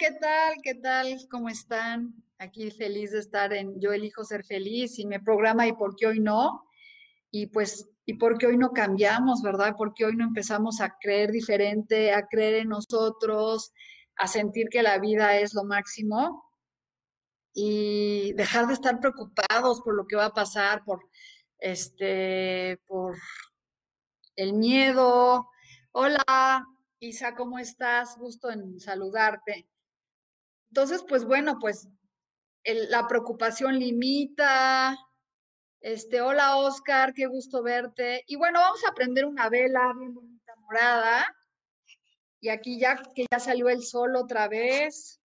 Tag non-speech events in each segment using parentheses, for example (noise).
¿Qué tal? ¿Qué tal? ¿Cómo están? Aquí feliz de estar en Yo elijo ser feliz y me programa y por qué hoy no. Y pues, y por qué hoy no cambiamos, ¿verdad? ¿Por qué hoy no empezamos a creer diferente, a creer en nosotros, a sentir que la vida es lo máximo y dejar de estar preocupados por lo que va a pasar, por este, por el miedo. Hola, Isa, ¿cómo estás? Gusto en saludarte. Entonces, pues bueno, pues la preocupación limita. Este, hola Oscar, qué gusto verte. Y bueno, vamos a prender una vela bien bonita morada. Y aquí ya que ya salió el sol otra vez,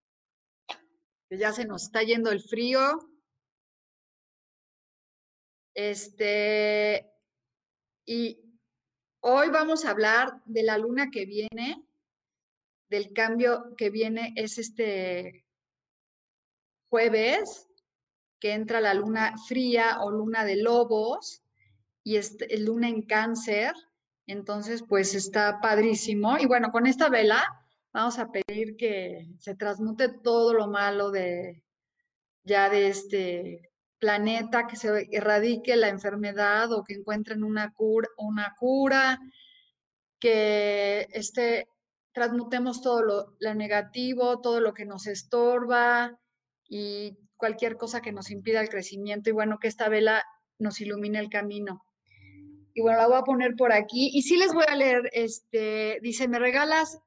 que ya se nos está yendo el frío. Este, y Hoy vamos a hablar de la luna que viene, del cambio que viene, es este jueves, que entra la luna fría o luna de lobos y este, luna en cáncer. Entonces, pues está padrísimo. Y bueno, con esta vela vamos a pedir que se transmute todo lo malo de ya de este planeta, que se erradique la enfermedad o que encuentren una cura, una cura que este, transmutemos todo lo, negativo, todo lo que nos estorba y cualquier cosa que nos impida el crecimiento y bueno, que esta vela nos ilumine el camino. Y bueno, la voy a poner por aquí. Y sí les voy a leer, este, dice, ¿me regalas?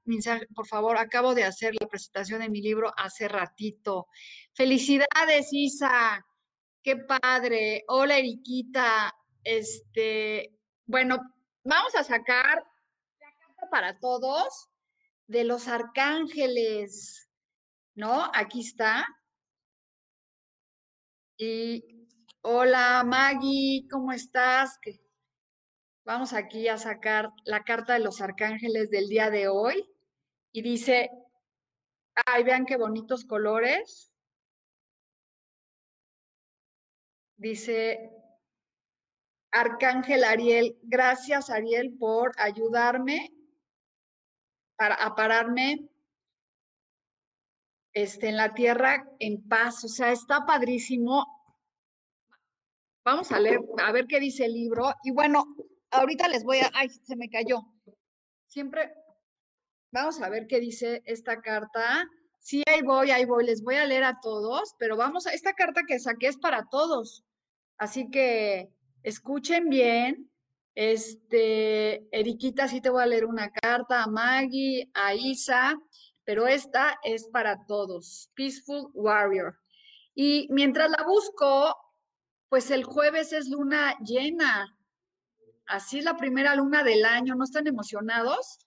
Por favor, acabo de hacer la presentación de mi libro hace ratito. Felicidades, Isa. Qué padre. Hola, Eriquita. Este, bueno, vamos a sacar la carta para todos de los arcángeles, ¿no? Aquí está. Y hola, Maggie, ¿cómo estás? Vamos aquí a sacar la carta de los arcángeles del día de hoy. Y dice, ay, vean qué bonitos colores. Dice Arcángel Ariel, gracias Ariel por ayudarme para, a pararme este, en la tierra en paz. O sea, está padrísimo. Vamos a leer, a ver qué dice el libro. Y bueno, ahorita les voy a, ay, se me cayó. Siempre, vamos a ver qué dice esta carta. Sí, ahí voy, ahí voy, les voy a leer a todos, pero vamos a, esta carta que saqué es para todos. Así que escuchen bien. Este, Eriquita, sí te voy a leer una carta a Maggie, a Isa, pero esta es para todos. Peaceful Warrior. Y mientras la busco, pues el jueves es luna llena. Así es la primera luna del año. ¿No están emocionados?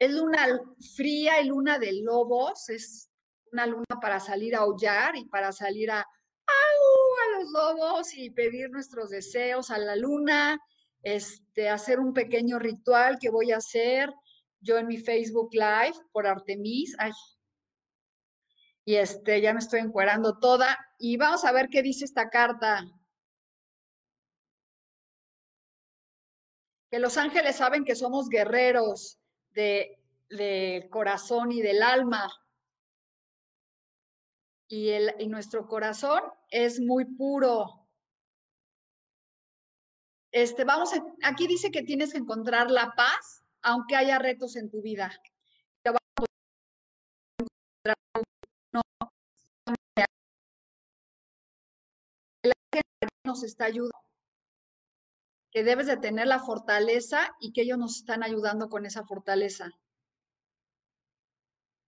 Es luna fría y luna de lobos. Es una luna para salir a aullar y para salir a, a los lobos y pedir nuestros deseos a la luna, este, hacer un pequeño ritual que voy a hacer yo en mi Facebook Live por Artemis. y este, ya me estoy encuerando toda. Y vamos a ver qué dice esta carta. Que los ángeles saben que somos guerreros de, del corazón y del alma, y, el, y nuestro corazón es muy puro. Este, vamos a, aquí dice que tienes que encontrar la paz, aunque haya retos en tu vida. Nos está ayudando, que debes de tener la fortaleza y que ellos nos están ayudando con esa fortaleza.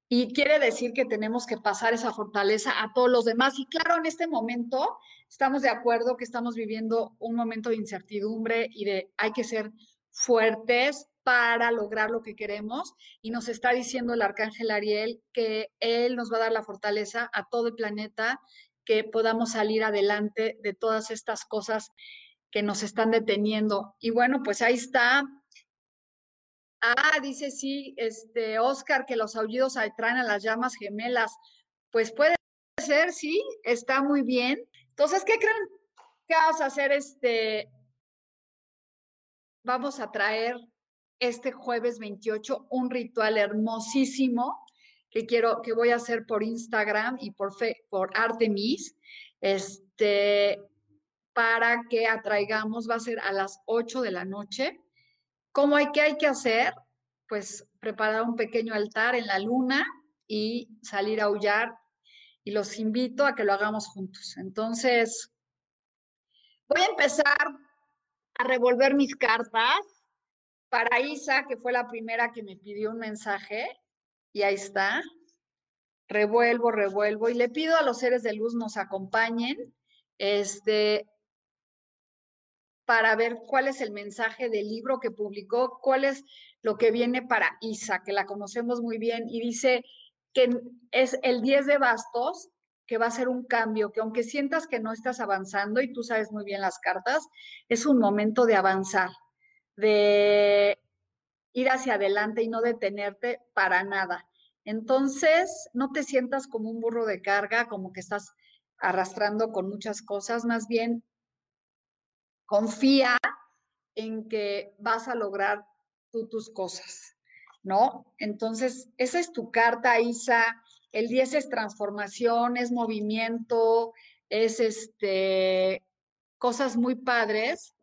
Y quiere decir que tenemos que pasar esa fortaleza a todos los demás. Y claro, en este momento estamos de acuerdo que estamos viviendo un momento de incertidumbre y de hay que ser fuertes para lograr lo que queremos. Y nos está diciendo el arcángel Ariel que él nos va a dar la fortaleza a todo el planeta, que podamos salir adelante de todas estas cosas que nos están deteniendo. Y bueno, pues ahí está Ah, dice sí, este Oscar, que los aullidos atraen a las llamas gemelas. Pues puede ser, sí, está muy bien. Entonces, ¿qué creen? ¿Qué vamos a hacer? Este, vamos a traer este jueves 28 un ritual hermosísimo que quiero, que voy a hacer por Instagram y por, por Artemis, este, para que atraigamos, va a ser a las 8 de la noche ¿Cómo hay que hay que hacer? Pues preparar un pequeño altar en la luna y salir a aullar. Y los invito a que lo hagamos juntos. Entonces, voy a empezar a revolver mis cartas para Isa, que fue la primera que me pidió un mensaje. Y ahí está. Revuelvo, revuelvo. Y le pido a los seres de luz nos acompañen. Este, para ver cuál es el mensaje del libro que publicó, cuál es lo que viene para Isa, que la conocemos muy bien, y dice que es el 10 de bastos, que va a ser un cambio, que aunque sientas que no estás avanzando, y tú sabes muy bien las cartas, es un momento de avanzar, de ir hacia adelante y no detenerte para nada. Entonces, no te sientas como un burro de carga, como que estás arrastrando con muchas cosas, más bien confía en que vas a lograr tú tus cosas, ¿no? Entonces, esa es tu carta, Isa. El 10 es transformación, es movimiento, es este, cosas muy padres.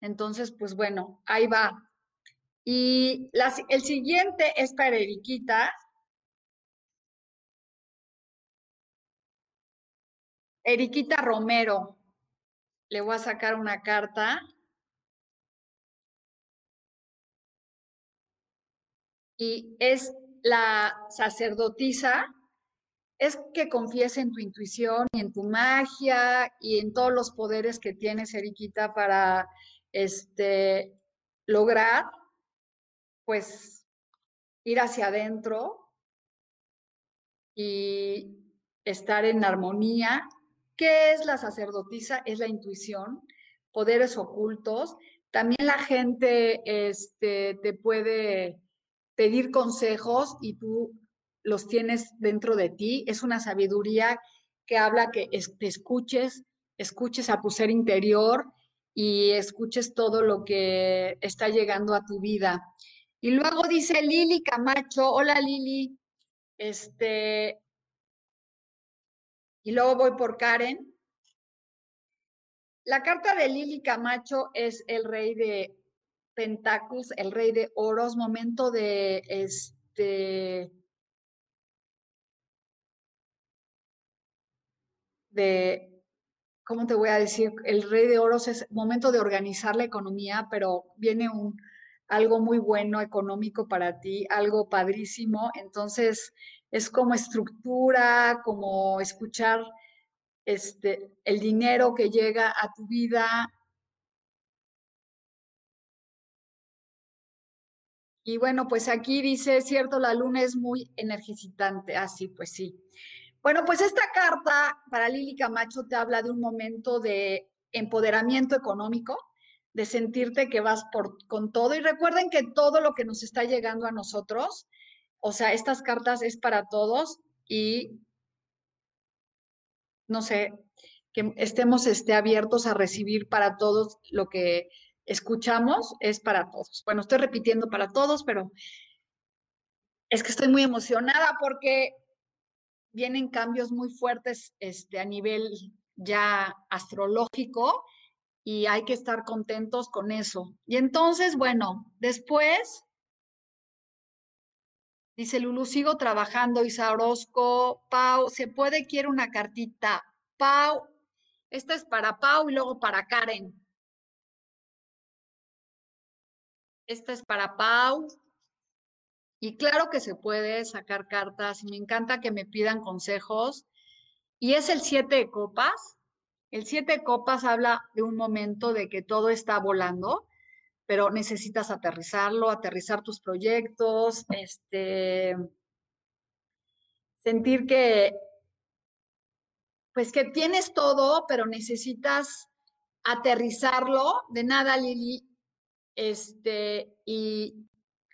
Entonces, pues bueno, ahí va. Y el siguiente es para Eriquita. Eriquita Romero le voy a sacar una carta. Y es la sacerdotisa, es que confíes en tu intuición y en tu magia y en todos los poderes que tienes, Eriquita, para este, lograr, pues, ir hacia adentro y estar en armonía ¿Qué es la sacerdotisa? Es la intuición, poderes ocultos. También la gente este, te puede pedir consejos y tú los tienes dentro de ti. Es una sabiduría que habla que te escuches, escuches a tu ser interior y escuches todo lo que está llegando a tu vida. Y luego dice Lili Camacho, hola Lili, este, y luego voy por Karen. La carta de Lili Camacho es el rey de Pentáculos, el rey de oros, momento de este de ¿cómo te voy a decir? El rey de oros es momento de organizar la economía, pero viene un algo muy bueno económico para ti, algo padrísimo. Entonces, es como estructura, como escuchar este, el dinero que llega a tu vida. Y bueno, pues aquí dice, cierto, la luna es muy energizante. Así, ah, pues sí. Bueno, pues esta carta para Lili Camacho te habla de un momento de empoderamiento económico, de sentirte que vas por, con todo. Y recuerden que todo lo que nos está llegando a nosotros o sea, estas cartas es para todos y no sé, que estemos este, abiertos a recibir para todos lo que escuchamos es para todos. Bueno, estoy repitiendo para todos, pero es que estoy muy emocionada porque vienen cambios muy fuertes este, a nivel ya astrológico y hay que estar contentos con eso. Y entonces, bueno, después Dice Lulu, sigo trabajando, Isa Orozco. Pau, ¿se puede? Quiero una cartita. Pau, Esta es para Pau y luego para Karen. Esta es para Pau. Y claro que se puede sacar cartas. Me encanta que me pidan consejos. Y es el siete de copas. El siete de copas habla de un momento de que todo está volando, pero necesitas aterrizarlo, aterrizar tus proyectos, este, sentir que, pues que tienes todo, pero necesitas aterrizarlo. De nada, Lili, este, y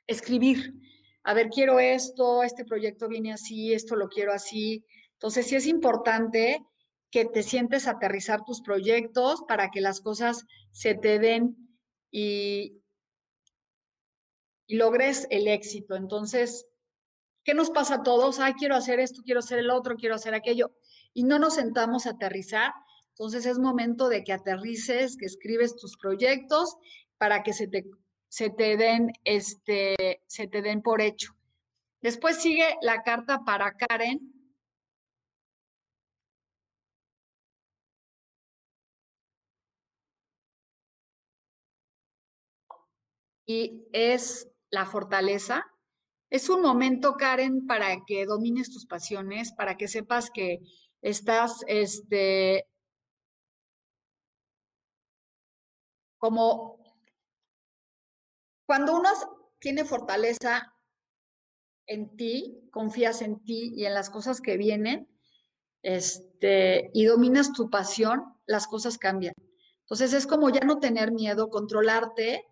escribir. A ver, quiero esto, este proyecto viene así, esto lo quiero así. Entonces, sí es importante que te sientes aterrizar tus proyectos para que las cosas se te den y, logres el éxito. Entonces, ¿qué nos pasa a todos? Ay, quiero hacer esto, quiero hacer el otro, quiero hacer aquello. Y no nos sentamos a aterrizar. Entonces es momento de que aterrices, que escribes tus proyectos para que se te, se te den, este, se te den por hecho. Después sigue la carta para Karen. Y es la fortaleza. Es un momento, Karen, para que domines tus pasiones, para que sepas que estás, este, como cuando uno tiene fortaleza en ti, confías en ti y en las cosas que vienen, este, y dominas tu pasión, las cosas cambian. Entonces es como ya no tener miedo, controlarte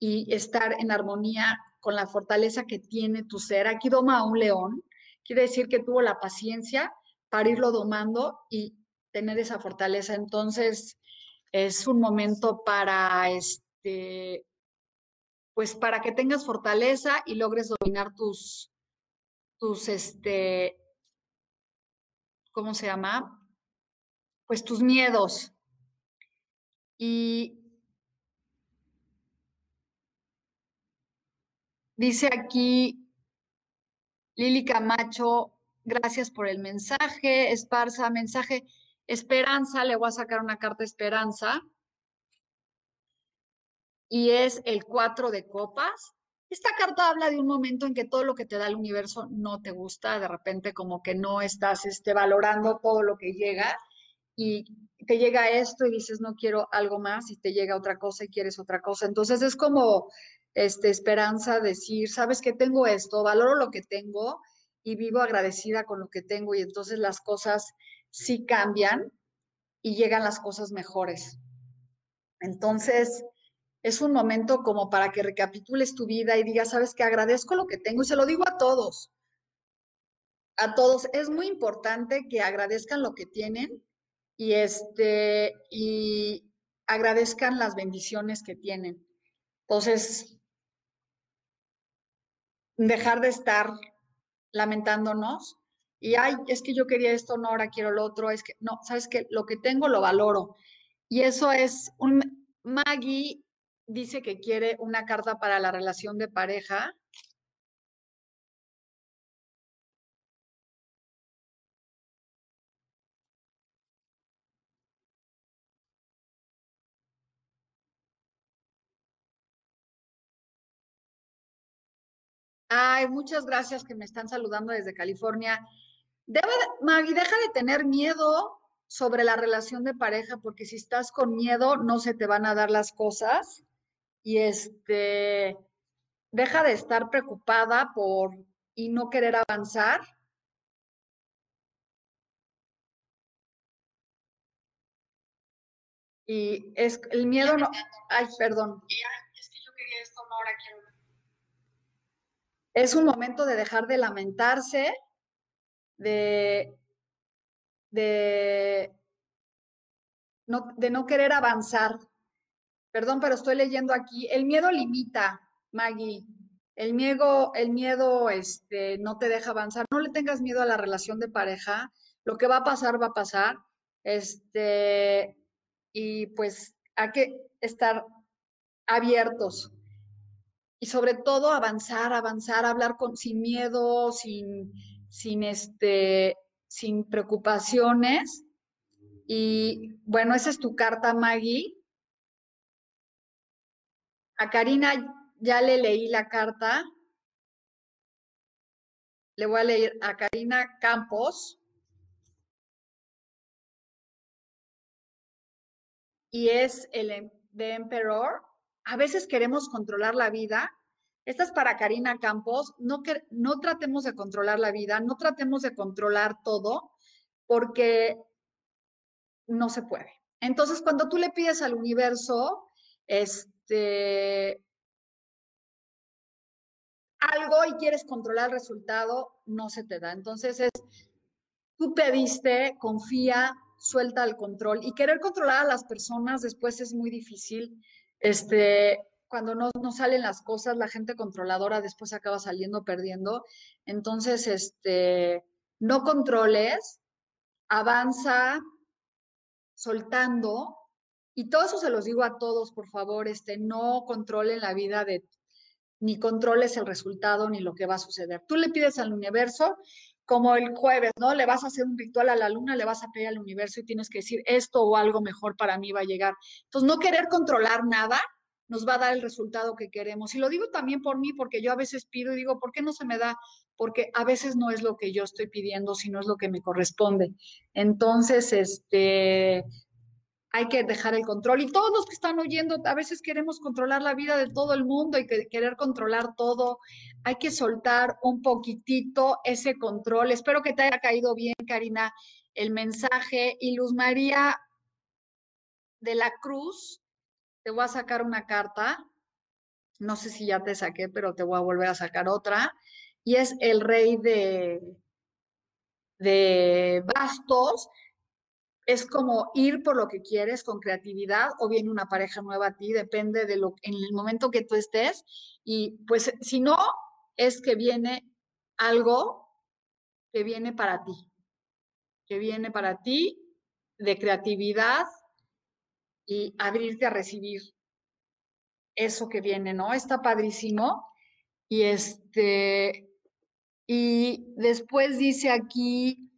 y estar en armonía con la fortaleza que tiene tu ser. Aquí doma a un león, quiere decir que tuvo la paciencia para irlo domando y tener esa fortaleza. Entonces es un momento para este pues para que tengas fortaleza y logres dominar tus, tus, este, ¿cómo se llama? Pues tus miedos. Y dice aquí Lili Camacho, gracias por el mensaje, Esparza, mensaje, esperanza, le voy a sacar una carta esperanza y es el cuatro de copas. Esta carta habla de un momento en que todo lo que te da el universo no te gusta, de repente como que no estás este, valorando todo lo que llega y te llega esto y dices no quiero algo más y te llega otra cosa y quieres otra cosa. Entonces es como este, esperanza decir, sabes que tengo esto, valoro lo que tengo y vivo agradecida con lo que tengo y entonces las cosas sí cambian y llegan las cosas mejores. Entonces, es un momento como para que recapitules tu vida y digas, sabes que agradezco lo que tengo y se lo digo a todos. A todos es muy importante que agradezcan lo que tienen y este y agradezcan las bendiciones que tienen. Entonces, dejar de estar lamentándonos y ay, es que yo quería esto, no, ahora quiero lo otro, es que no, sabes que lo que tengo lo valoro. Y eso es un Maggie dice que quiere una carta para la relación de pareja. Ay, muchas gracias que me están saludando desde California. Maggie, deja de tener miedo sobre la relación de pareja, porque si estás con miedo, no se te van a dar las cosas y este, deja de estar preocupada por y no querer avanzar. Y es el miedo no, ay, perdón. Es que yo quería esto, no, ahora quiero. Es un momento de dejar de lamentarse, de, de, no, querer avanzar, Perdón, pero estoy leyendo aquí. El miedo limita, Maggie. El miedo, el miedo este, no te deja avanzar. No le tengas miedo a la relación de pareja. Lo que va a pasar, va a pasar. Este, y pues hay que estar abiertos. Y sobre todo avanzar, avanzar, hablar con, sin miedo, sin, sin, este, sin preocupaciones Y bueno, esa es tu carta, Maggie. A Karina ya le leí la carta. Le voy a leer a Karina Campos. Y es el em, de Emperor. A veces queremos controlar la vida. Esta es para Karina Campos. No, que, no tratemos de controlar la vida, no tratemos de controlar todo, porque no se puede. Entonces, cuando tú le pides al universo, este, algo y quieres controlar el resultado, no se te da. Entonces es, tú pediste, confía, suelta el control y querer controlar a las personas después es muy difícil. Este, cuando no, no salen las cosas, la gente controladora después acaba saliendo perdiendo. Entonces, este, no controles, avanza soltando y todo eso se los digo a todos, por favor, este, no controlen la vida de ni controles el resultado ni lo que va a suceder. Tú le pides al universo, como el jueves, ¿no? Le vas a hacer un ritual a la luna, le vas a pedir al universo y tienes que decir esto o algo mejor para mí va a llegar. Entonces, no querer controlar nada nos va a dar el resultado que queremos. Y lo digo también por mí, porque yo a veces pido y digo, ¿por qué no se me da? Porque a veces no es lo que yo estoy pidiendo, sino es lo que me corresponde. Entonces, este, hay que dejar el control. Y todos los que están oyendo, a veces queremos controlar la vida de todo el mundo y querer controlar todo. Hay que soltar un poquitito ese control. Espero que te haya caído bien, Karina, el mensaje. Y Luz María de la Cruz, te voy a sacar una carta. No sé si ya te saqué, pero te voy a volver a sacar otra. Y es el rey de, de bastos es como ir por lo que quieres con creatividad o viene una pareja nueva a ti, depende de lo en el momento que tú estés y pues si no es que viene algo que viene para ti, que viene para ti de creatividad y abrirte a recibir eso que viene, ¿no? Está padrísimo. Y este y después dice aquí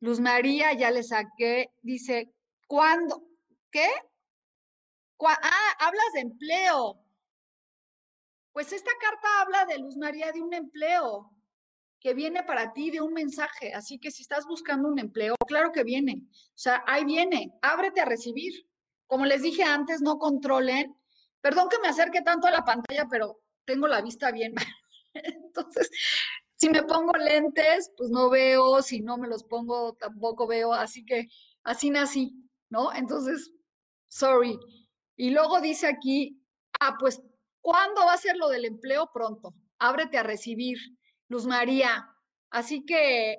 Luz María, ya le saqué, dice, ¿cuándo? ¿Qué? ah, hablas de empleo. Pues esta carta habla de Luz María de un empleo que viene para ti de un mensaje. Así que si estás buscando un empleo, claro que viene. O sea, ahí viene, ábrete a recibir. Como les dije antes, no controlen. Perdón que me acerque tanto a la pantalla, pero tengo la vista bien. (laughs) Entonces, si me pongo lentes, pues no veo, si no me los pongo, tampoco veo, así que así nací, ¿no? Entonces, sorry. Y luego dice aquí, ah, pues, ¿cuándo va a ser lo del empleo? Pronto. Ábrete a recibir, Luz María. Así que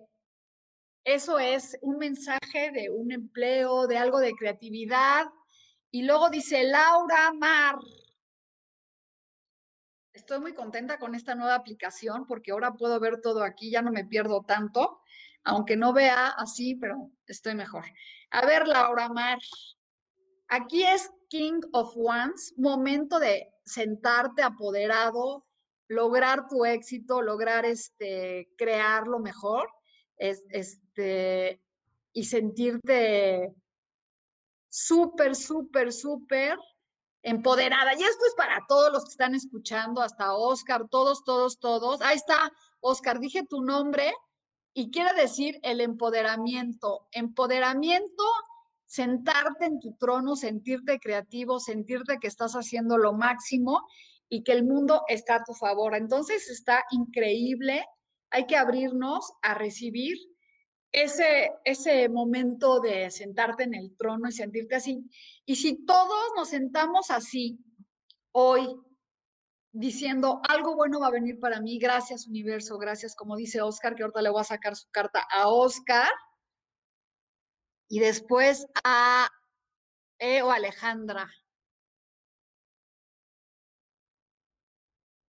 eso es un mensaje de un empleo, de algo de creatividad. Y luego dice Laura Mar, Estoy muy contenta con esta nueva aplicación porque ahora puedo ver todo aquí, ya no me pierdo tanto, aunque no vea así, pero estoy mejor. A ver, Laura Mar, aquí es King of Wands, momento de sentarte apoderado, lograr tu éxito, lograr este, crear lo mejor, este, y sentirte súper, súper, súper empoderada. Y esto es para todos los que están escuchando, hasta Oscar, todos, todos, todos. Ahí está, Oscar, dije tu nombre y quiere decir el empoderamiento. Empoderamiento, sentarte en tu trono, sentirte creativo, sentirte que estás haciendo lo máximo y que el mundo está a tu favor. Entonces está increíble. Hay que abrirnos a recibir ese, ese momento de sentarte en el trono y sentirte así. Y si todos nos sentamos así hoy, diciendo algo bueno va a venir para mí, gracias universo, gracias, como dice Oscar, que ahorita le voy a sacar su carta a Oscar, y después a E o Alejandra.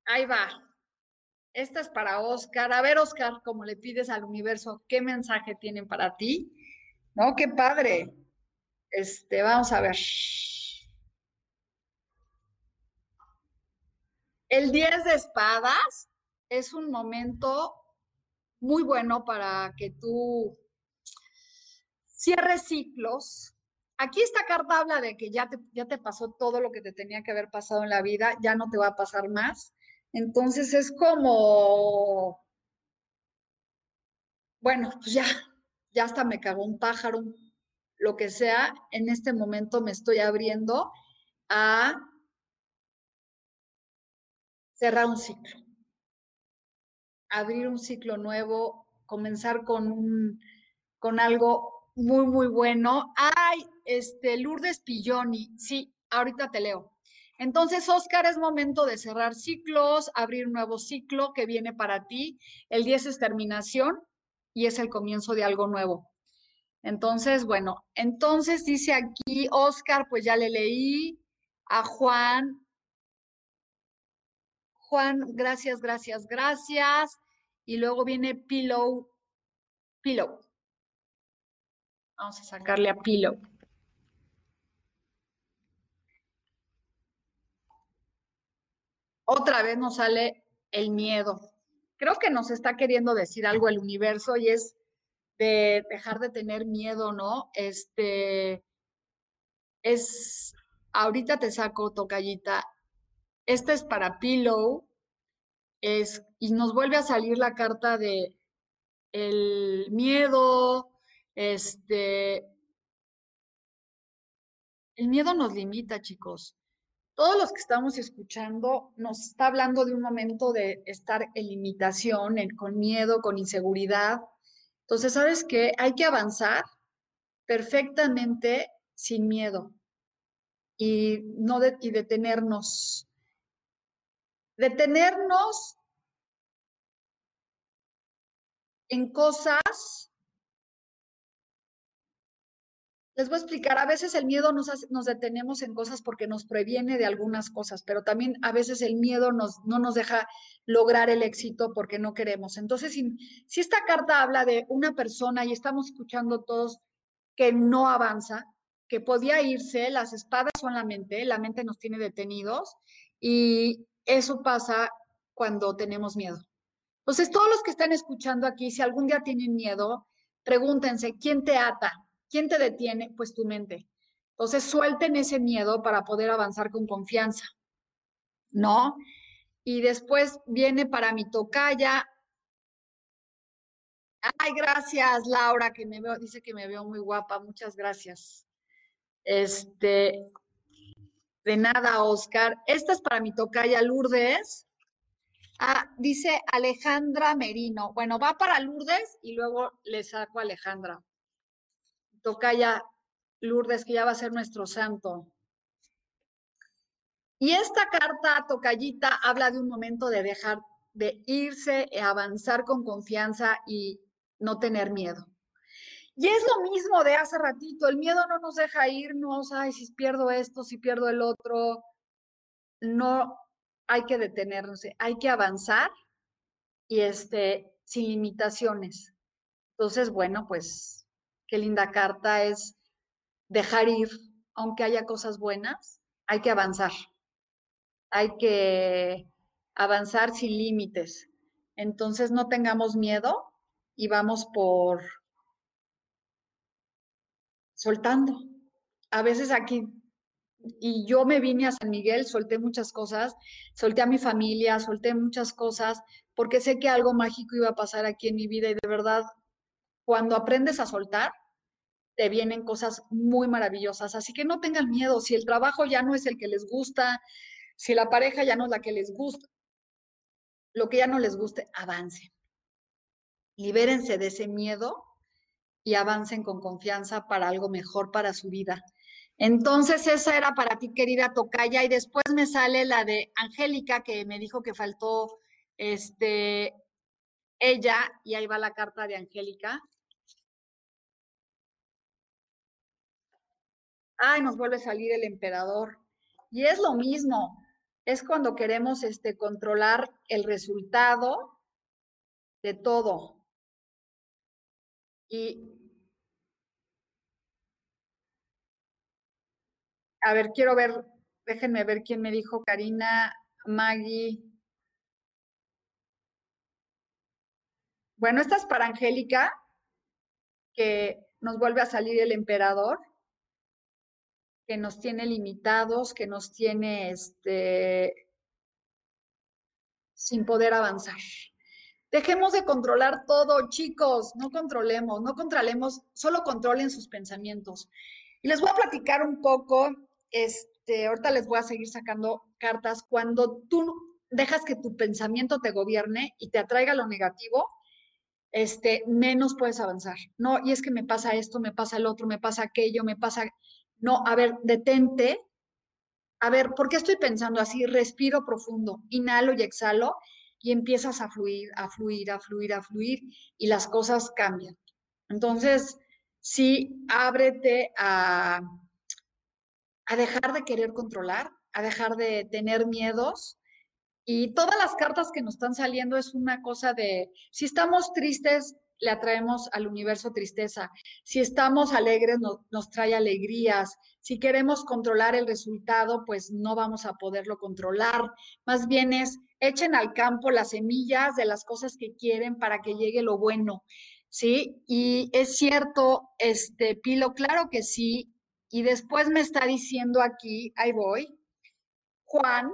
Ahí va. Esta es para Oscar. A ver, Oscar, como le pides al universo, ¿qué mensaje tienen para ti? ¿No? Qué padre. Este, vamos a ver. El 10 de espadas es un momento muy bueno para que tú cierre ciclos. Aquí esta carta habla de que ya te, ya te pasó todo lo que te tenía que haber pasado en la vida, ya no te va a pasar más. Entonces es como, bueno, pues ya, ya hasta me cagó un pájaro, lo que sea, en este momento me estoy abriendo a cerrar un ciclo, abrir un ciclo nuevo, comenzar con un, con algo muy, muy bueno. Ay, este, Lourdes Pilloni, sí, ahorita te leo. Entonces, Oscar, es momento de cerrar ciclos, abrir un nuevo ciclo que viene para ti. El 10 es terminación y es el comienzo de algo nuevo. Entonces, bueno, entonces dice aquí Oscar, pues ya le leí a Juan. Juan, gracias, gracias, gracias. Y luego viene Pillow, Pillow. Vamos a sacarle a Pillow. Otra vez nos sale el miedo. Creo que nos está queriendo decir algo el universo y es de dejar de tener miedo, ¿no? Este es ahorita te saco tocallita. Este es para Pillow. Es, y nos vuelve a salir la carta de el miedo, este, el miedo nos limita, chicos. Todos los que estamos escuchando nos está hablando de un momento de estar en limitación, con miedo, con inseguridad. Entonces, ¿sabes qué? Hay que avanzar perfectamente sin miedo y no y detenernos. Detenernos en cosas. Les voy a explicar, a veces el miedo nos, nos detenemos en cosas porque nos previene de algunas cosas, pero también a veces el miedo nos, no nos deja lograr el éxito porque no queremos. Entonces, si, si esta carta habla de una persona y estamos escuchando todos que no avanza, que podía irse, las espadas son la mente, la mente nos tiene detenidos y eso pasa cuando tenemos miedo. Entonces, todos los que están escuchando aquí, si algún día tienen miedo, pregúntense, ¿quién te ata? ¿Quién te detiene? Pues tu mente. Entonces, suelten ese miedo para poder avanzar con confianza, ¿no? Y después viene para mi tocaya. Ay, gracias, Laura, que me veo, dice que me veo muy guapa. Muchas gracias. Este, de nada, Oscar. Esta es para mi tocaya Lourdes. Ah, dice Alejandra Merino. Bueno, va para Lourdes y luego le saco a Alejandra. Toca ya Lourdes, que ya va a ser nuestro santo. Y esta carta, Tocayita, habla de un momento de dejar de irse, e avanzar con confianza y no tener miedo. Y es lo mismo de hace ratito, el miedo no nos deja irnos, ay, si pierdo esto, si pierdo el otro. No, hay que detenernos, hay que avanzar y este, sin limitaciones. Entonces, bueno, pues qué linda carta es dejar ir, aunque haya cosas buenas, hay que avanzar. Hay que avanzar sin límites. Entonces, no tengamos miedo y vamos por soltando. A veces aquí y yo me vine a San Miguel, solté muchas cosas, solté a mi familia, solté muchas cosas, porque sé que algo mágico iba a pasar aquí en mi vida y de verdad, cuando aprendes a soltar, te vienen cosas muy maravillosas. Así que no tengan miedo, si el trabajo ya no es el que les gusta, si la pareja ya no es la que les gusta, lo que ya no les guste, avancen. Libérense de ese miedo y avancen con confianza para algo mejor para su vida. Entonces, esa era para ti, querida Tocaya, y después me sale la de Angélica, que me dijo que faltó este, ella, y ahí va la carta de Angélica. Ay, nos vuelve a salir el emperador. Y es lo mismo, es cuando queremos este, controlar el resultado de todo. Y a ver, quiero ver, déjenme ver quién me dijo, Karina, Maggie. Bueno, esta es para Angélica, que nos vuelve a salir el emperador, que nos tiene limitados, que nos tiene este, sin poder avanzar. Dejemos de controlar todo, chicos, no controlemos, no controlemos, solo controlen sus pensamientos. Y les voy a platicar un poco, este, ahorita les voy a seguir sacando cartas, cuando tú dejas que tu pensamiento te gobierne y te atraiga lo negativo, este, menos puedes avanzar. No, y es que me pasa esto, me pasa el otro, me pasa aquello, me pasa... No, a ver, detente. A ver, ¿por qué estoy pensando así? Respiro profundo, inhalo y exhalo y empiezas a fluir, a fluir, a fluir, a fluir y las cosas cambian. Entonces, sí, ábrete a, a dejar de querer controlar, a dejar de tener miedos y todas las cartas que nos están saliendo es una cosa de, si estamos tristes, le atraemos al universo tristeza. Si estamos alegres, nos trae alegrías. Si queremos controlar el resultado, pues no vamos a poderlo controlar. Más bien es, echen al campo las semillas de las cosas que quieren para que llegue lo bueno. ¿Sí? Y es cierto, este, Pilo, claro que sí. Y después me está diciendo aquí, ahí voy, Juan,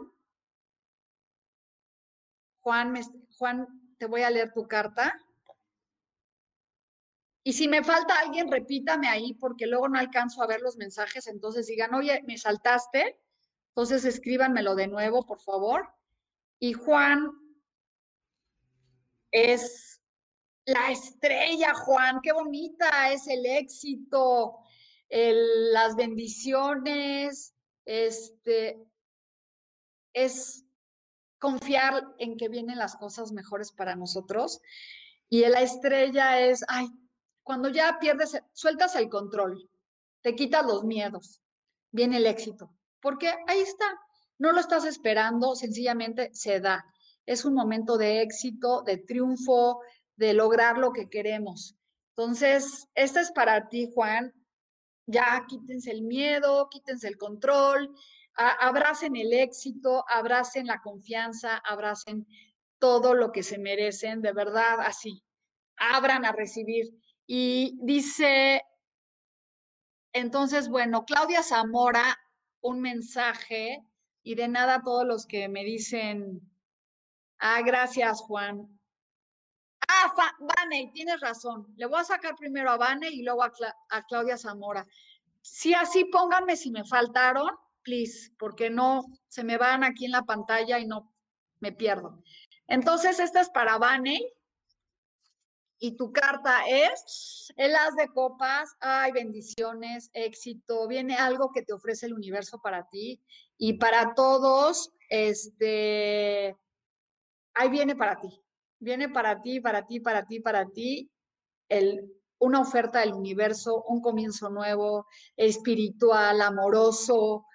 Juan, Juan, te voy a leer tu carta. Y si me falta alguien, repítame ahí, porque luego no alcanzo a ver los mensajes. Entonces digan, oye, me saltaste. Entonces escríbanmelo de nuevo, por favor. Y Juan es la estrella, Juan. Qué bonita es el éxito, las bendiciones. Este es confiar en que vienen las cosas mejores para nosotros. Y la estrella es, ay, cuando ya pierdes, sueltas el control, te quitas los miedos, viene el éxito, porque ahí está, no lo estás esperando, sencillamente se da. Es un momento de éxito, de triunfo, de lograr lo que queremos. Entonces, esta es para ti, Juan. Ya quítense el miedo, quítense el control, abracen el éxito, abracen la confianza, abracen todo lo que se merecen, de verdad, así. Abran a recibir. Y dice, entonces, bueno, Claudia Zamora, un mensaje y de nada todos los que me dicen, ah, gracias, Juan. Ah, Vane, tienes razón. Le voy a sacar primero a Vane y luego a, a Claudia Zamora. Sí, así pónganme si me faltaron please, porque no se me van aquí en la pantalla y no me pierdo. Entonces, esta es para Vane. Y tu carta es el as de copas. Ay, bendiciones, éxito. Viene algo que te ofrece el universo para ti. Y para todos, este, ahí viene para ti. Viene para ti, para ti, para ti, para ti. El, una oferta del universo, un comienzo nuevo, espiritual, amoroso,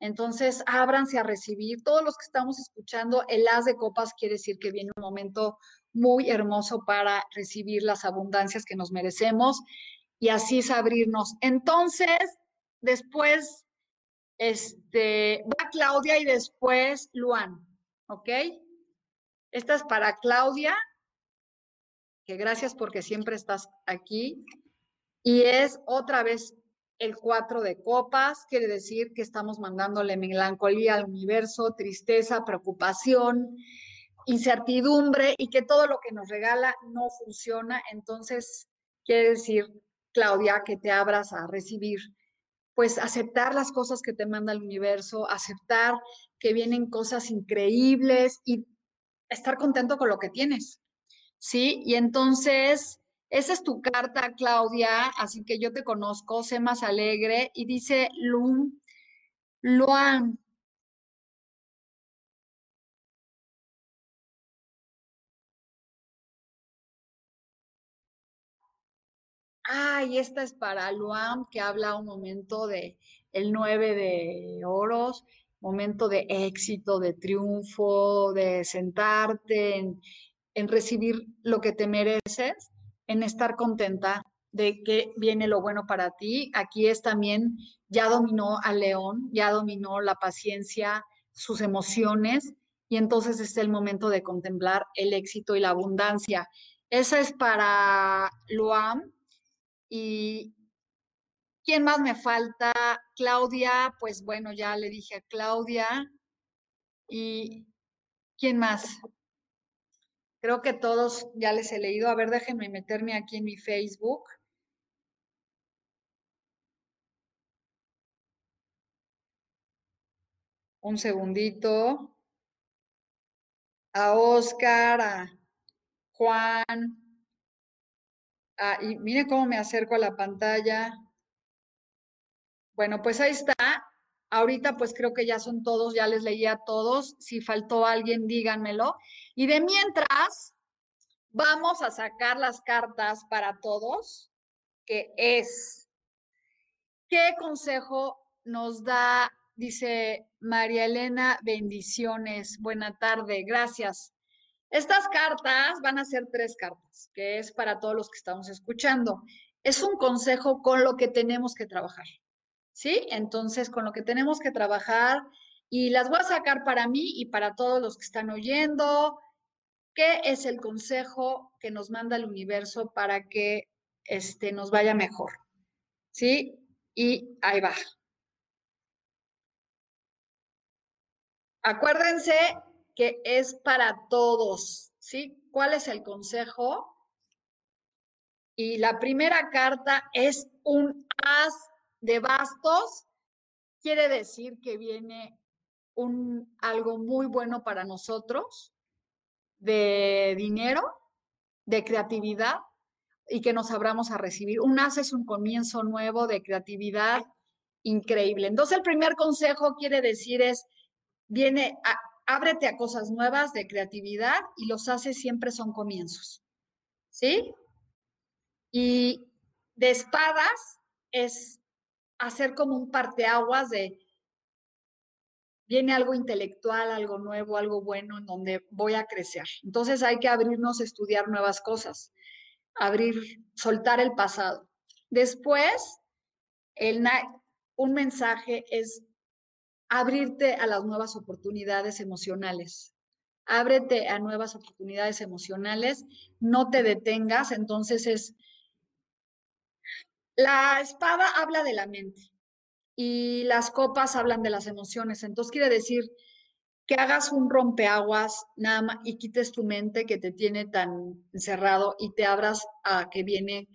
entonces, ábranse a recibir. Todos los que estamos escuchando, el as de copas quiere decir que viene un momento muy hermoso para recibir las abundancias que nos merecemos y así es abrirnos. Entonces, después, este, va Claudia y después Luan, ¿ok? Esta es para Claudia, que gracias porque siempre estás aquí. Y es otra vez el cuatro de copas quiere decir que estamos mandándole melancolía al universo, tristeza, preocupación, incertidumbre y que todo lo que nos regala no funciona. Entonces, quiere decir, Claudia, que te abras a recibir, pues aceptar las cosas que te manda el universo, aceptar que vienen cosas increíbles y estar contento con lo que tienes. ¿Sí? Y entonces esa es tu carta, Claudia, así que yo te conozco, sé más alegre. Y dice Lum, Luan. Ay, esta es para Luan, que habla un momento de el 9 de oros, momento de éxito, de triunfo, de sentarte, en, en recibir lo que te mereces en estar contenta de que viene lo bueno para ti. Aquí es también, ya dominó al león, ya dominó la paciencia, sus emociones, y entonces es el momento de contemplar el éxito y la abundancia. Esa es para Luam. Y ¿Quién más me falta? Claudia, pues bueno, ya le dije a Claudia. ¿Y quién más? Creo que todos ya les he leído. A ver, déjenme meterme aquí en mi Facebook. Un segundito. A Oscar, a Juan. Ah, y mire cómo me acerco a la pantalla. Bueno, pues ahí está. Ahorita pues creo que ya son todos, ya les leí a todos. Si faltó alguien, díganmelo. Y de mientras, vamos a sacar las cartas para todos, que es, ¿qué consejo nos da? Dice María Elena, bendiciones. Buena tarde, gracias. Estas cartas van a ser tres cartas, que es para todos los que estamos escuchando. Es un consejo con lo que tenemos que trabajar. ¿Sí? Entonces, con lo que tenemos que trabajar y las voy a sacar para mí y para todos los que están oyendo. ¿Qué es el consejo que nos manda el universo para que este, nos vaya mejor? ¿Sí? Y ahí va. Acuérdense que es para todos, ¿sí? ¿Cuál es el consejo? Y la primera carta es un as de bastos quiere decir que viene un, algo muy bueno para nosotros, de dinero, de creatividad y que nos abramos a recibir. Un as es un comienzo nuevo de creatividad increíble. Entonces el primer consejo quiere decir es, viene, ábrete a cosas nuevas de creatividad y los haces siempre son comienzos. ¿Sí? Y de espadas es hacer como un parteaguas de viene algo intelectual, algo nuevo, algo bueno en donde voy a crecer. Entonces hay que abrirnos estudiar nuevas cosas, abrir, soltar el pasado. Después, el, un mensaje es abrirte a las nuevas oportunidades emocionales. Ábrete a nuevas oportunidades emocionales, no te detengas, entonces es la espada habla de la mente y las copas hablan de las emociones. Entonces quiere decir que hagas un rompeaguas nada más y quites tu mente que te tiene tan encerrado y te abras a que viene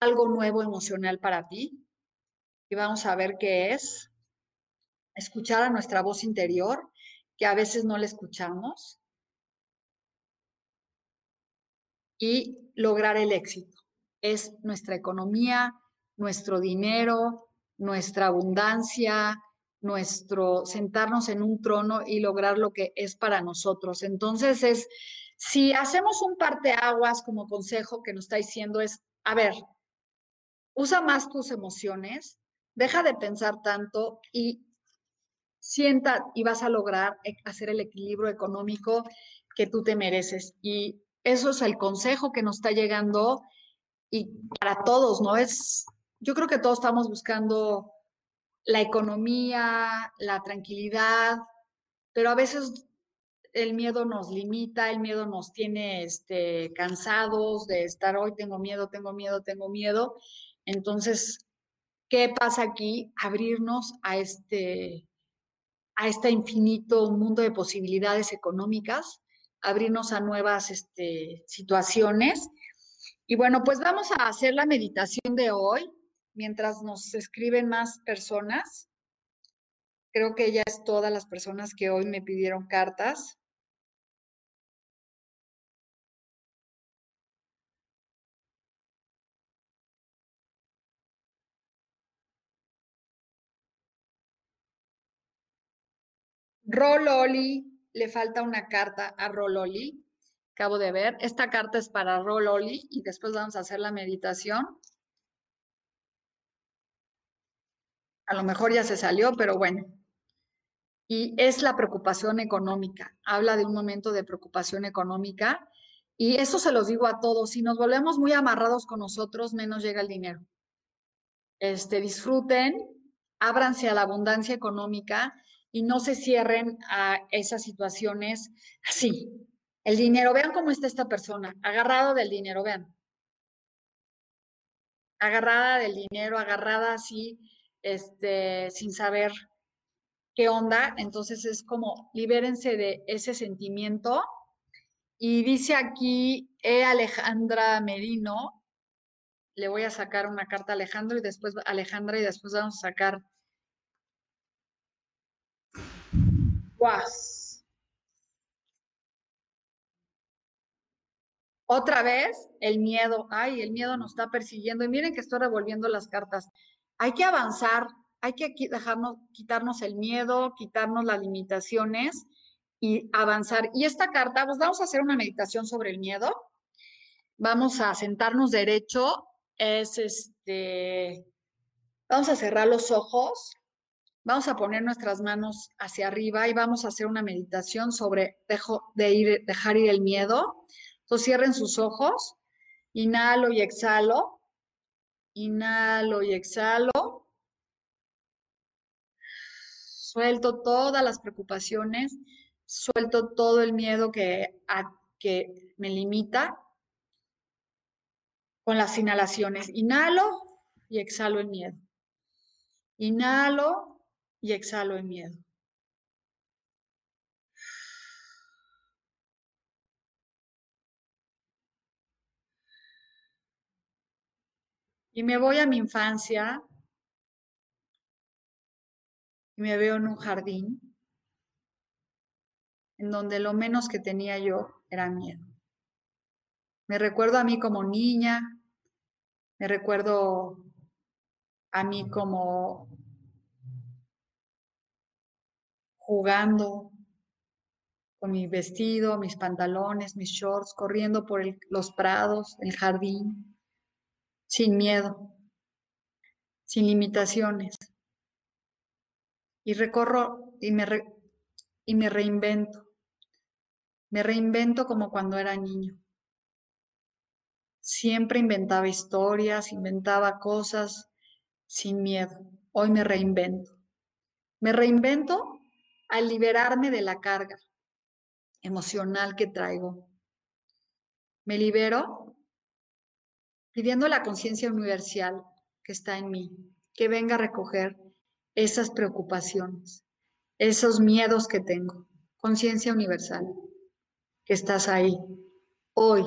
algo nuevo emocional para ti. Y vamos a ver qué es. Escuchar a nuestra voz interior, que a veces no la escuchamos. Y lograr el éxito es nuestra economía, nuestro dinero, nuestra abundancia, nuestro sentarnos en un trono y lograr lo que es para nosotros. Entonces es, si hacemos un parteaguas como consejo que nos está diciendo es, a ver, usa más tus emociones, deja de pensar tanto y sienta y vas a lograr e, hacer el equilibrio económico que tú te mereces. Y eso es el consejo que nos está llegando y para todos, ¿no? Es, yo creo que todos estamos buscando la economía, la tranquilidad, pero a veces el miedo nos limita, el miedo nos tiene este, cansados de estar hoy, tengo miedo, tengo miedo, tengo miedo. Entonces, ¿qué pasa aquí? Abrirnos a este, a este infinito mundo de posibilidades económicas, abrirnos a nuevas este, situaciones y bueno, pues vamos a hacer la meditación de hoy mientras nos escriben más personas. Creo que ya es todas las personas que hoy me pidieron cartas. Rololi, le falta una carta a Rololi acabo de ver. Esta carta es para Rololi y después vamos a hacer la meditación. A lo mejor ya se salió, pero bueno. Y es la preocupación económica. Habla de un momento de preocupación económica. Y eso se los digo a todos. Si nos volvemos muy amarrados con nosotros, menos llega el dinero. Este, disfruten, ábranse a la abundancia económica y no se cierren a esas situaciones así, el dinero, vean cómo está esta persona, agarrado del dinero, vean. agarrada del dinero, agarrada así, este, sin saber qué onda. Entonces es como libérense de ese sentimiento. Y dice aquí E. Alejandra Merino, le voy a sacar una carta a Alejandro y después Alejandra y después vamos a sacar Guas. Otra vez, el miedo. Ay, el miedo nos está persiguiendo. Y miren que estoy revolviendo las cartas. Hay que avanzar, hay que dejarnos, quitarnos el miedo, quitarnos las limitaciones y avanzar. Y esta carta, pues vamos a hacer una meditación sobre el miedo. Vamos a sentarnos derecho. Es este, vamos a cerrar los ojos Vamos a poner nuestras manos hacia arriba y vamos a hacer una meditación sobre dejo, de dejar ir el miedo. Entonces cierren sus ojos, inhalo y exhalo, inhalo y exhalo. Suelto todas las preocupaciones, suelto todo el miedo que, que me limita con las inhalaciones. Inhalo y exhalo el miedo. Inhalo y exhalo el miedo. Y me voy a mi infancia y me veo en un jardín en donde lo menos que tenía yo era miedo. Me recuerdo a mí como niña, me recuerdo a mí como jugando con mi vestido, mis pantalones, mis shorts, corriendo por los prados, el jardín, sin miedo, sin limitaciones. Y recorro y me, y me reinvento. Me reinvento como cuando era niño. Siempre inventaba historias, inventaba cosas sin miedo. Hoy me reinvento. Me reinvento al liberarme de la carga emocional que traigo. Me libero pidiendo la conciencia universal que está en mí, que venga a recoger esas preocupaciones, esos miedos que tengo. Conciencia universal, que estás ahí. Hoy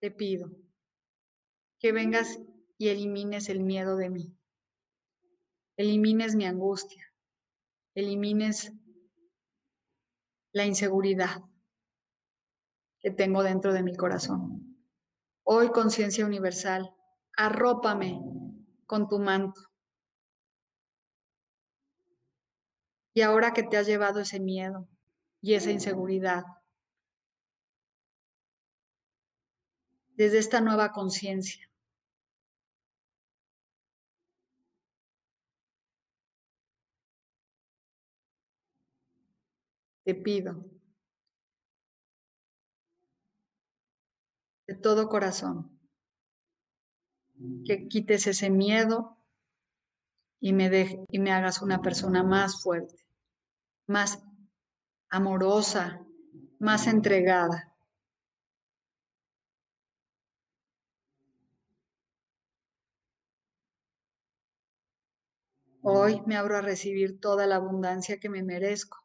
te pido que vengas y elimines el miedo de mí. Elimines mi angustia elimines la inseguridad que tengo dentro de mi corazón. Hoy, conciencia universal, arrópame con tu manto. Y ahora que te has llevado ese miedo y esa inseguridad, desde esta nueva conciencia, te pido de todo corazón que quites ese miedo y me, y me hagas una persona más fuerte, más amorosa, más entregada. Hoy me abro a recibir toda la abundancia que me merezco.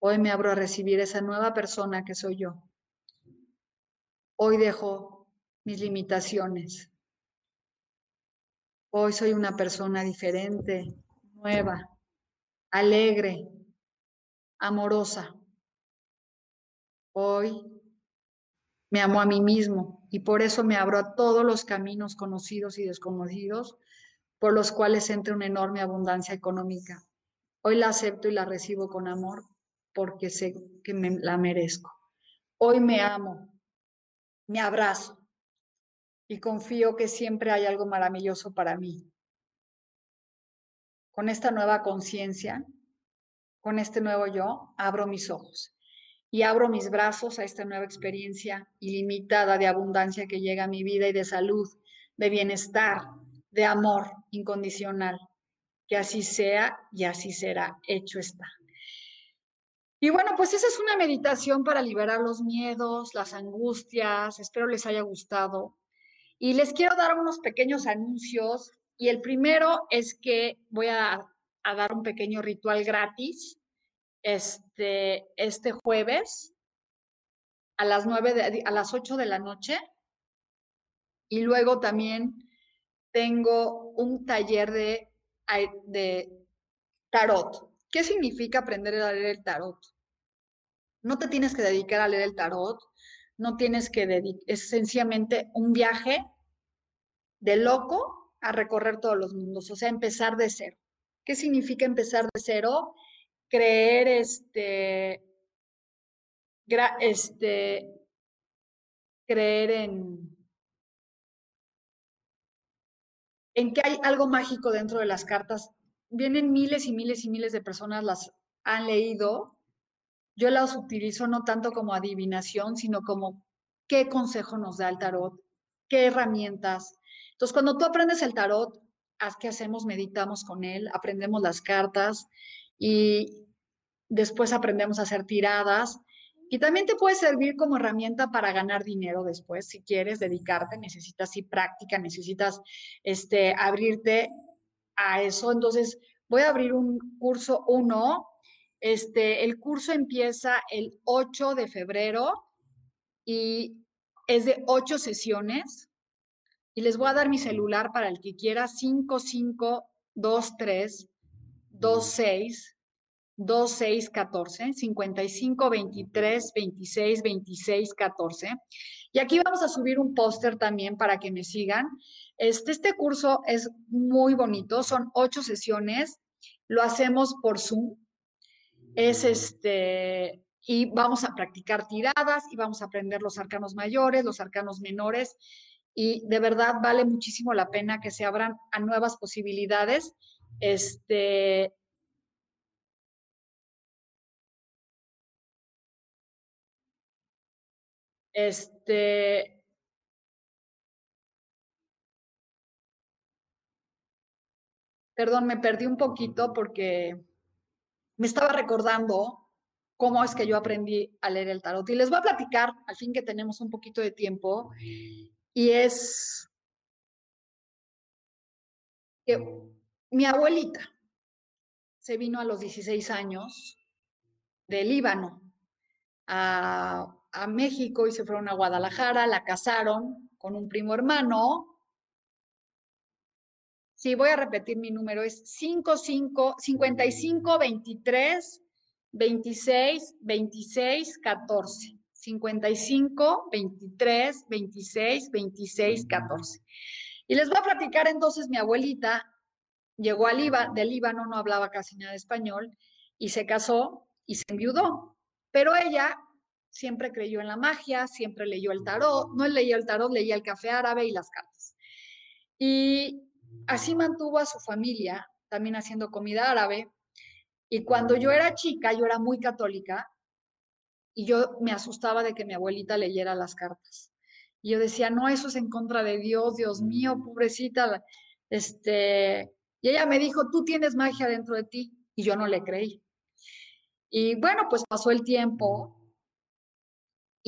Hoy me abro a recibir esa nueva persona que soy yo. Hoy dejo mis limitaciones. Hoy soy una persona diferente, nueva, alegre, amorosa. Hoy me amo a mí mismo y por eso me abro a todos los caminos conocidos y desconocidos por los cuales entra una enorme abundancia económica. Hoy la acepto y la recibo con amor porque sé que me la merezco. Hoy me amo, me abrazo y confío que siempre hay algo maravilloso para mí. Con esta nueva conciencia, con este nuevo yo, abro mis ojos y abro mis brazos a esta nueva experiencia ilimitada de abundancia que llega a mi vida y de salud, de bienestar, de amor incondicional. Que así sea y así será. Hecho está. Y bueno, pues esa es una meditación para liberar los miedos, las angustias. Espero les haya gustado. Y les quiero dar unos pequeños anuncios. Y el primero es que voy a, dar un pequeño ritual gratis este, este jueves a las, 9 a las 8 de la noche. Y luego también tengo un taller de, de tarot. ¿Qué significa aprender a leer el tarot? No te tienes que dedicar a leer el tarot, no tienes que dedicar, es sencillamente un viaje de loco a recorrer todos los mundos, o sea, empezar de cero. ¿Qué significa empezar de cero? Creer este, este, creer en, en que hay algo mágico dentro de las cartas. Vienen miles y miles y miles de personas, las han leído. Yo las utilizo no tanto como adivinación, sino como qué consejo nos da el tarot, qué herramientas. Entonces, cuando tú aprendes el tarot, ¿qué hacemos? Meditamos con él, aprendemos las cartas y después aprendemos a hacer tiradas y también te puede servir como herramienta para ganar dinero después, si quieres dedicarte, necesitas sí práctica, necesitas este, abrirte a eso. Entonces, voy a abrir un curso 1. Este, el curso empieza el 8 de febrero y es de 8 sesiones. Y les voy a dar mi celular para el que quiera, 5523 26 2614, 55 23 26 26 14. Y aquí vamos a subir un póster también para que me sigan. Este, este curso es muy bonito, son ocho sesiones, lo hacemos por Zoom. Es este, y vamos a practicar tiradas y vamos a aprender los arcanos mayores, los arcanos menores. Y de verdad vale muchísimo la pena que se abran a nuevas posibilidades. Este, Este. Perdón, me perdí un poquito porque me estaba recordando cómo es que yo aprendí a leer el tarot. Y les voy a platicar, al fin que tenemos un poquito de tiempo, y es que mi abuelita se vino a los 16 años de Líbano a a México y se fueron a Guadalajara, la casaron con un primo hermano. Sí, voy a repetir mi número, es 55, 55 23 26 26 14. 55 23 26 26 14. Y les voy a platicar entonces, mi abuelita llegó a Líbano, del Líbano, no hablaba casi nada español, y se casó y se enviudó. Pero ella siempre creyó en la magia, siempre leyó el tarot, no leía el tarot, leía el café árabe y las cartas. Y así mantuvo a su familia, también haciendo comida árabe. Y cuando yo era chica, yo era muy católica y yo me asustaba de que mi abuelita leyera las cartas. Y yo decía, no, eso es en contra de Dios, Dios mío, pobrecita. Este, y ella me dijo, tú tienes magia dentro de ti. Y yo no le creí. Y bueno, pues pasó el tiempo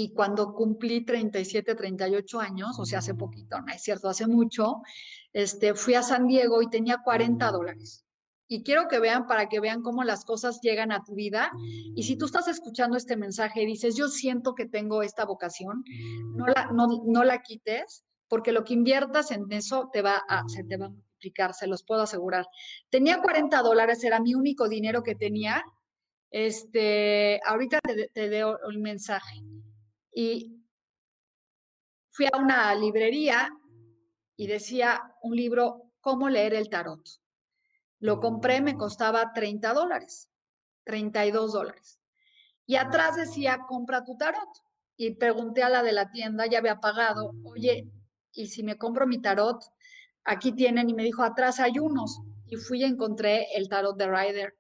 y cuando cumplí 37, 38 años, o sea, hace poquito, no es cierto, hace mucho, este, fui a San Diego y tenía 40 dólares. Y quiero que vean para que vean cómo las cosas llegan a tu vida. Y si tú estás escuchando este mensaje y dices, yo siento que tengo esta vocación, no la, no, no la quites, porque lo que inviertas en eso te va a, se te va a multiplicar, se los puedo asegurar. Tenía 40 dólares, era mi único dinero que tenía. Este, ahorita te, te deo el mensaje y fui a una librería y decía un libro, ¿Cómo leer el tarot? Lo compré, me costaba 30 dólares, 32 dólares. Y atrás decía, compra tu tarot. Y pregunté a la de la tienda, ya había pagado, oye, ¿y si me compro mi tarot? Aquí tienen, y me dijo, atrás hay unos. Y fui y encontré el tarot de Rider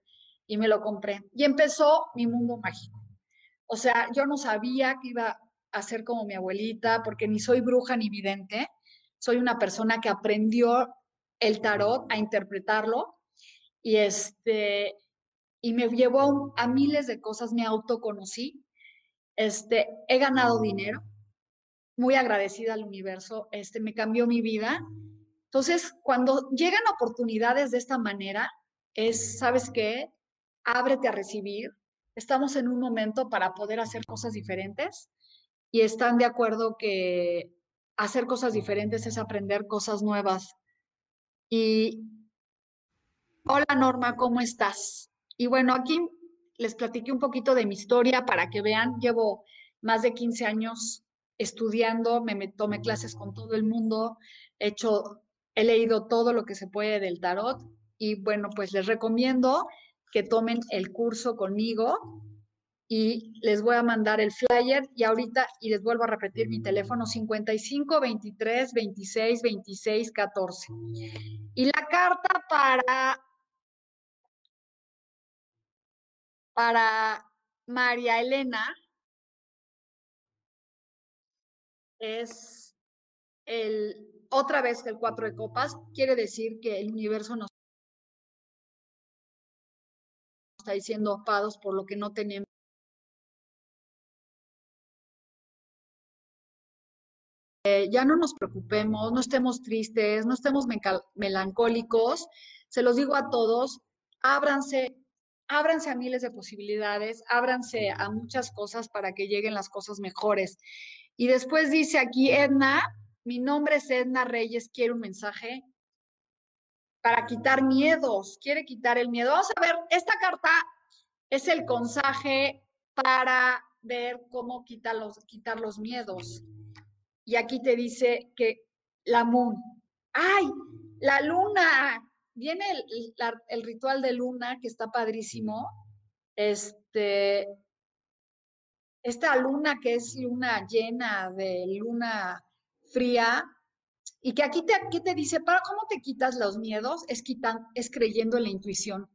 y me lo compré. Y empezó mi mundo mágico. O sea, yo no sabía que iba a ser como mi abuelita, porque ni soy bruja ni vidente, soy una persona que aprendió el tarot a interpretarlo y este y me llevó a, miles de cosas, me autoconocí. Este, he ganado dinero, muy agradecida al universo, este, me cambió mi vida. Entonces, cuando llegan oportunidades de esta manera, es, ¿sabes qué? Ábrete a recibir. Estamos en un momento para poder hacer cosas diferentes y están de acuerdo que hacer cosas diferentes es aprender cosas nuevas. Y hola Norma, ¿cómo estás? Y bueno, aquí les platiqué un poquito de mi historia para que vean, llevo más de 15 años estudiando, me, tomé clases con todo el mundo, he hecho, he leído todo lo que se puede del tarot y bueno, pues les recomiendo que tomen el curso conmigo y les voy a mandar el flyer y ahorita, y les vuelvo a repetir mi teléfono 55 23 26 26 14. Y la carta para, para María Elena es el, otra vez el cuatro de copas, quiere decir que el universo nos está diciendo opados por lo que no tenemos. Eh, ya no nos preocupemos, no estemos tristes, no estemos melancólicos. Se los digo a todos, ábranse, ábranse a miles de posibilidades, ábranse a muchas cosas para que lleguen las cosas mejores. Y después dice aquí Edna, mi nombre es Edna Reyes, quiero un mensaje para quitar miedos, quiere quitar el miedo. Vamos a ver, esta carta es el conseje para ver cómo quitar los, quitar los miedos. Y aquí te dice que la moon, ¡ay! La luna, viene el, el ritual de luna que está padrísimo. Este, esta luna que es luna llena de luna fría, y que aquí te, dice, ¿para cómo te quitas los miedos? Es, creyendo en la intuición,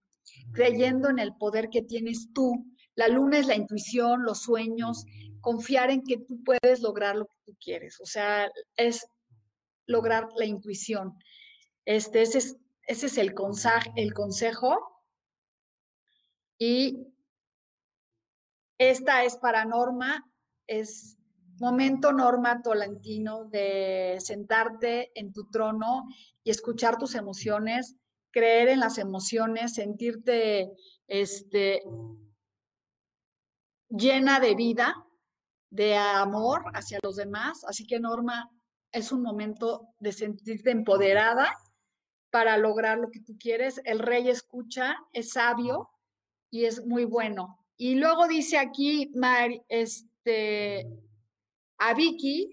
creyendo en el poder que tienes tú. La luna es la intuición, los sueños, confiar en que tú puedes lograr lo que tú quieres. O sea, es lograr la intuición. Este, ese es, el, consejo. Y esta es para Norma, es momento Norma Tolentino de sentarte en tu trono y escuchar tus emociones, creer en las emociones, sentirte este, llena de vida, de amor hacia los demás. Así que Norma, es un momento de sentirte empoderada para lograr lo que tú quieres. El rey escucha, es sabio y es muy bueno. Y luego dice aquí, este, a Vicky,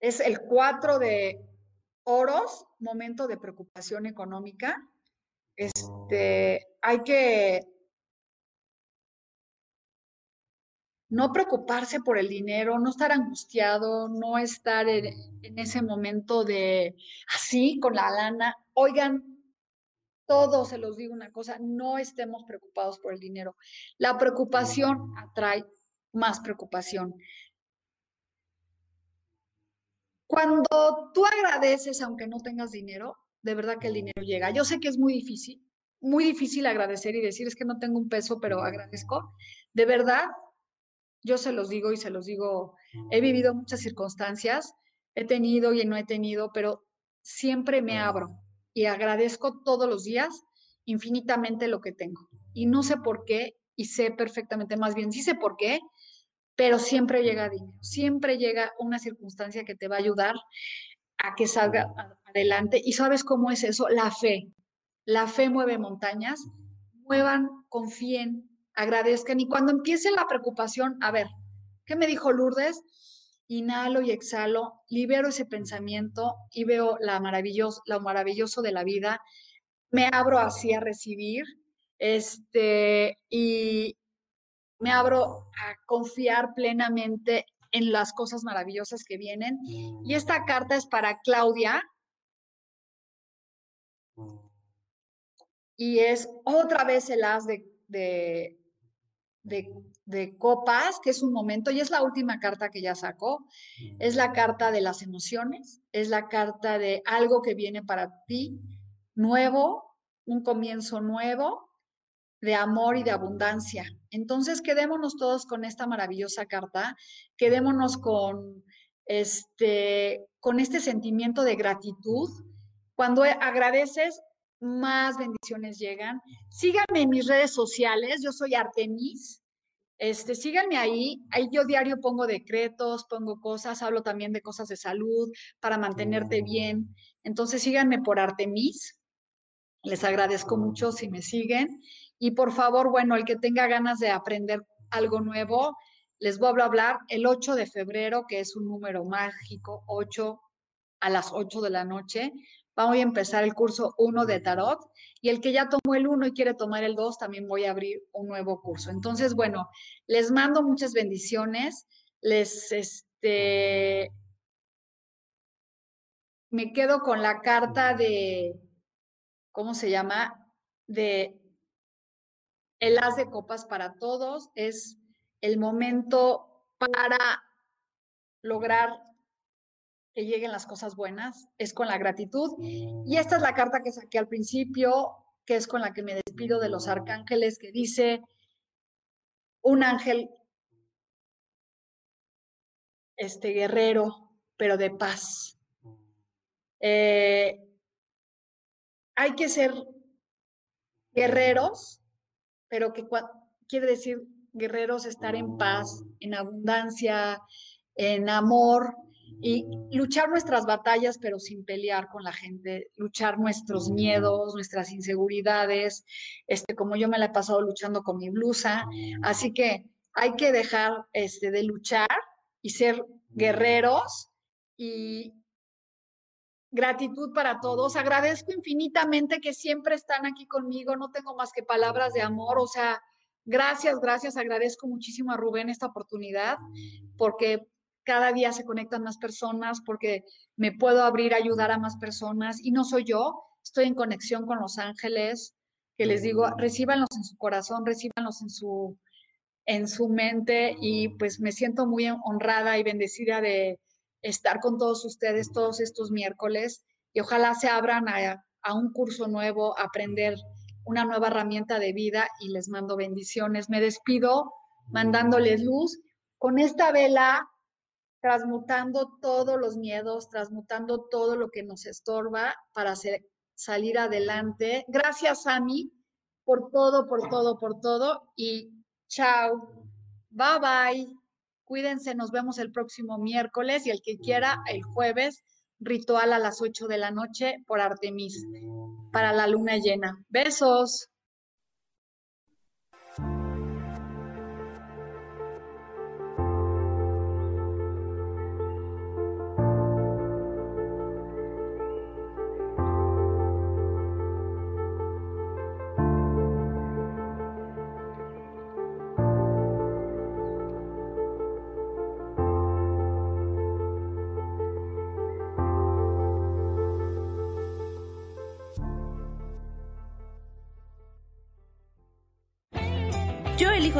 es el 4 de oros, momento de preocupación económica. Este, hay que no preocuparse por el dinero, no estar angustiado, no estar en, ese momento de así con la lana. Oigan, todos se los digo una cosa, no estemos preocupados por el dinero. La preocupación atrae más preocupación. Cuando tú agradeces, aunque no tengas dinero, de verdad que el dinero llega. Yo sé que es muy difícil, muy difícil agradecer y decir es que no tengo un peso, pero agradezco. De verdad, yo se los digo y se los digo, he vivido muchas circunstancias, he tenido y no he tenido, pero siempre me abro y agradezco todos los días infinitamente lo que tengo. Y no sé por qué, y sé perfectamente, más bien sí sé por qué, pero siempre llega dinero, siempre llega una circunstancia que te va a ayudar a que salga adelante. ¿Y sabes cómo es eso? La fe. La fe mueve montañas. Muevan, confíen, agradezcan y cuando empiece la preocupación, a ver, ¿qué me dijo Lourdes? Inhalo y exhalo, libero ese pensamiento y veo la maravilloso, lo maravilloso de la vida, me abro así a recibir, este, y me abro a confiar plenamente en las cosas maravillosas que vienen. Y esta carta es para Claudia. Y es otra vez el as de, de, copas, que es un momento, y es la última carta que ya sacó, es la carta de las emociones, es la carta de algo que viene para ti, nuevo, un comienzo nuevo de amor y de abundancia. Entonces, quedémonos todos con esta maravillosa carta, quedémonos con este, con este sentimiento de gratitud. Cuando agradeces, más bendiciones llegan. Síganme en mis redes sociales, yo soy Artemis. Este, síganme ahí, ahí yo diario pongo decretos, pongo cosas, hablo también de cosas de salud para mantenerte bien. Entonces síganme por Artemis. Les agradezco mucho si me siguen. Y por favor, bueno, el que tenga ganas de aprender algo nuevo, les voy a hablar el 8 de febrero, que es un número mágico, 8 a las 8 de la noche. Vamos a empezar el curso 1 de tarot y el que ya tomó el 1 y quiere tomar el 2, también voy a abrir un nuevo curso. Entonces, bueno, les mando muchas bendiciones. Les, este, me quedo con la carta de, ¿cómo se llama? De el as de copas para todos. Es el momento para lograr que lleguen las cosas buenas es con la gratitud. Y esta es la carta que saqué al principio, que es con la que me despido de los arcángeles, que dice, un ángel, este guerrero, pero de paz. Eh, hay que ser guerreros, pero que quiere decir guerreros estar en paz, en abundancia, en amor y luchar nuestras batallas, pero sin pelear con la gente, luchar nuestros miedos, nuestras inseguridades, este, como yo me la he pasado luchando con mi blusa. Así que hay que dejar este, de luchar y ser guerreros y gratitud para todos. Agradezco infinitamente que siempre están aquí conmigo. No tengo más que palabras de amor. O sea, Gracias, gracias. Agradezco muchísimo a Rubén esta oportunidad porque cada día se conectan más personas, porque me puedo abrir a ayudar a más personas y no soy yo, estoy en conexión con los ángeles, que les digo, recíbanlos en su corazón, recíbanlos en su, en su mente y pues me siento muy honrada y bendecida de estar con todos ustedes todos estos miércoles y ojalá se abran a, a un curso nuevo, aprender una nueva herramienta de vida y les mando bendiciones. Me despido mandándoles luz con esta vela, transmutando todos los miedos, transmutando todo lo que nos estorba para salir adelante. Gracias, Sami, por todo, por todo, por todo. Y chao. Bye bye. Cuídense, nos vemos el próximo miércoles y el que quiera, el jueves, ritual a las 8 de la noche por Artemis para la luna llena. Besos.